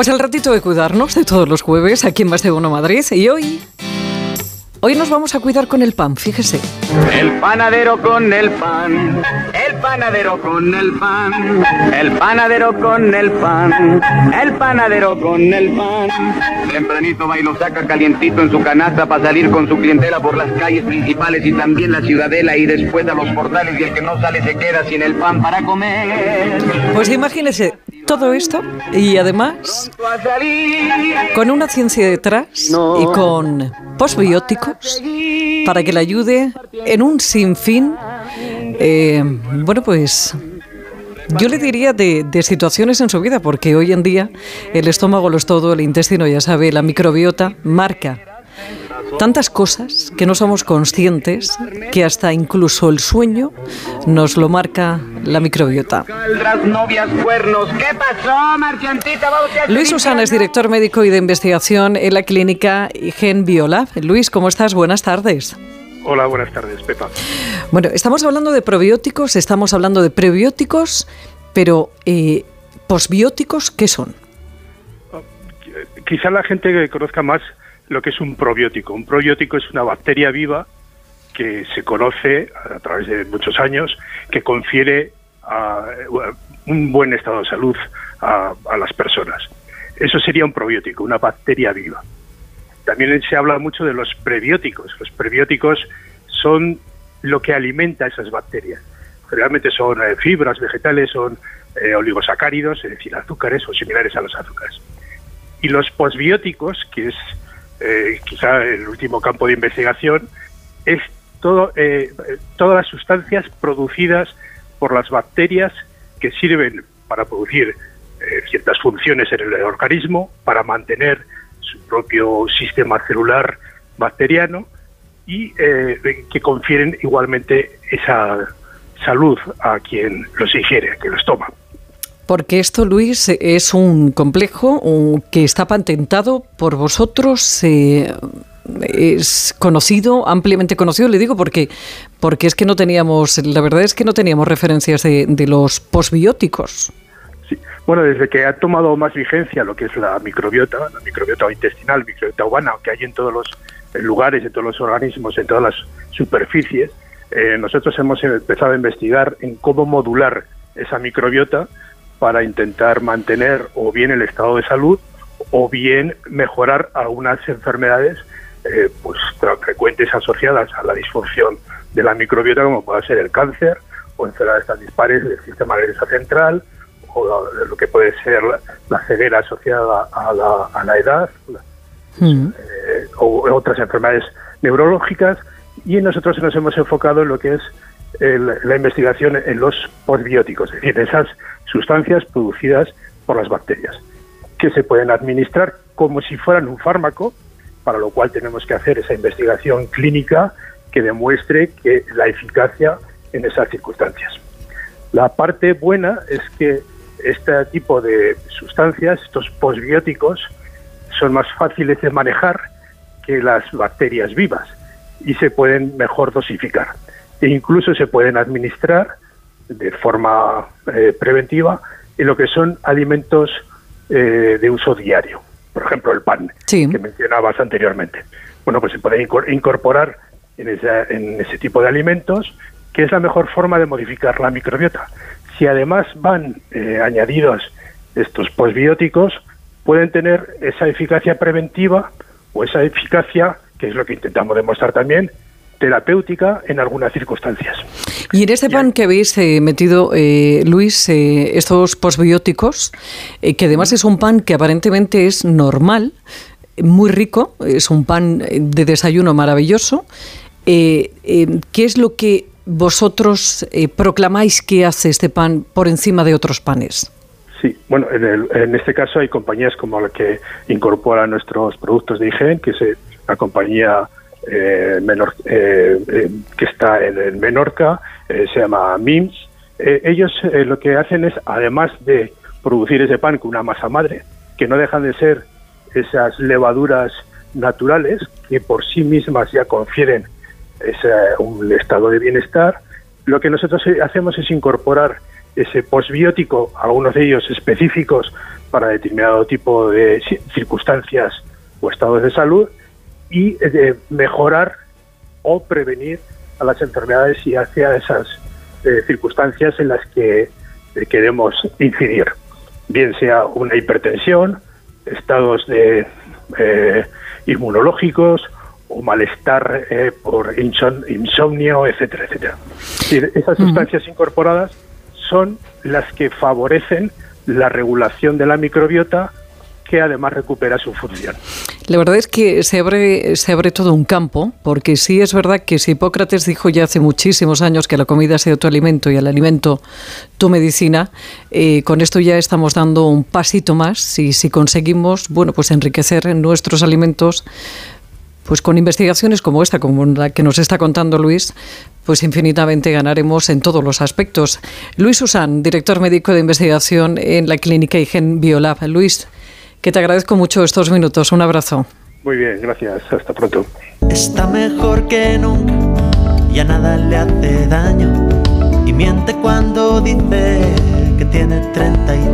Pues el ratito de cuidarnos de todos los jueves aquí en Más de Uno Madrid. Y hoy Hoy nos vamos a cuidar con el pan, fíjese. El panadero con el pan, el panadero con el pan, el panadero con el pan, el panadero con el pan. Tempranito va y lo saca calientito en su canasta para salir con su clientela por las calles principales y también la ciudadela y después a los portales y el que no sale se queda sin el pan para comer. Pues imagínese todo esto y además con una ciencia detrás y con postbióticos para que le ayude en un sinfín, eh, bueno, pues yo le diría de, de, situaciones en su vida, porque hoy en día el estómago lo es todo, el intestino ya sabe, la microbiota marca tantas cosas que no somos conscientes que hasta incluso el sueño nos lo marca la microbiota. Luis Susana es director médico y de investigación en la clínica Gen Biola. Luis, ¿cómo estás? Buenas tardes. Hola, buenas tardes, Pepa. Bueno, estamos hablando de probióticos, estamos hablando de prebióticos, pero eh, posbióticos, ¿qué son? Quizá la gente conozca más lo que es un probiótico. Un probiótico es una bacteria viva que se conoce a través de muchos años, que confiere un buen estado de salud a, las personas. Eso sería un probiótico, una bacteria viva. También se habla mucho de los prebióticos. Los prebióticos son lo que alimenta a esas bacterias. Generalmente son eh, fibras vegetales, son eh, oligosacáridos, es decir, azúcares o similares a los azúcares. Y los posbióticos, que es eh, quizá el último campo de investigación, es todo, eh, todas las sustancias producidas por las bacterias que sirven para producir eh, ciertas funciones en el organismo, para mantener su propio sistema celular bacteriano y que confieren igualmente esa salud a quien los ingiere, a quien los toma. Porque esto, Luis, es un complejo que está patentado por vosotros. Eh, es conocido, ampliamente conocido, le digo porque porque es que no teníamos, la verdad es que no teníamos referencias de, los posbióticos. Sí. Bueno, desde que ha tomado más vigencia lo que es la microbiota, la microbiota intestinal, microbiota humana, que hay en todos los lugares, en todos los organismos, en todas las superficies, eh, nosotros hemos empezado a investigar en cómo modular esa microbiota para intentar mantener o bien el estado de salud o bien mejorar algunas enfermedades eh, pues frecuentes asociadas a la disfunción de la microbiota como puede ser el cáncer o enfermedades tan dispares del sistema nervioso central o lo que puede ser la ceguera asociada a la, edad mm. eh, o otras enfermedades neurológicas y nosotros nos hemos enfocado en lo que es la investigación en los postbióticos, es decir, esas sustancias producidas por las bacterias, que se pueden administrar como si fueran un fármaco, para lo cual tenemos que hacer esa investigación clínica que demuestre que la eficacia en esas circunstancias. La parte buena es que este tipo de sustancias, estos postbióticos, son más fáciles de manejar que las bacterias vivas y se pueden mejor dosificar e incluso se pueden administrar de forma eh, preventiva en lo que son alimentos eh, de uso diario. Por ejemplo, el pan, que mencionabas anteriormente. Bueno, pues se puede incorporar en, en ese tipo de alimentos, que es la mejor forma de modificar la microbiota. Si además van eh, añadidos estos posbióticos, pueden tener esa eficacia preventiva o esa eficacia, que es lo que intentamos demostrar también, terapéutica en algunas circunstancias. Y en este pan que habéis eh, metido, eh, Luis, eh, estos posbióticos, que además es un pan que aparentemente es normal, muy rico, es un pan de desayuno maravilloso. ¿Qué es lo que vosotros proclamáis que hace este pan por encima de otros panes? Sí, bueno, en, en, este caso hay compañías como la que incorpora nuestros productos de higiene, que es la compañía menor, eh, eh, que está en, Menorca, se llama MIMS. ellos lo que hacen es, además de producir ese pan con una masa madre, que no dejan de ser esas levaduras naturales que por sí mismas ya confieren ese, un estado de bienestar, lo que nosotros hacemos es incorporar ese posbiótico, algunos de ellos específicos para determinado tipo de circunstancias o estados de salud y de mejorar o prevenir a las enfermedades y hacia esas eh, circunstancias en las que eh, queremos incidir, bien sea una hipertensión, estados de eh, inmunológicos o malestar por insomnio, etcétera, etcétera. esas sustancias incorporadas son las que favorecen la regulación de la microbiota que además recupera su función. La verdad es que se abre, se abre todo un campo, porque sí es verdad que si Hipócrates dijo ya hace muchísimos años que la comida sea tu alimento y el alimento tu medicina, eh, con esto ya estamos dando un pasito más y si conseguimos, bueno, pues enriquecer nuestros alimentos pues con investigaciones como esta, como la que nos está contando Luis, pues infinitamente ganaremos en todos los aspectos. Luis Susan, director médico de investigación en la clínica Igen Biolab. Luis, que te agradezco mucho estos minutos. Un abrazo. Muy bien, gracias. Hasta pronto. Está mejor que nunca, ya nada le hace daño. Y miente cuando dice que tiene treinta y tantos.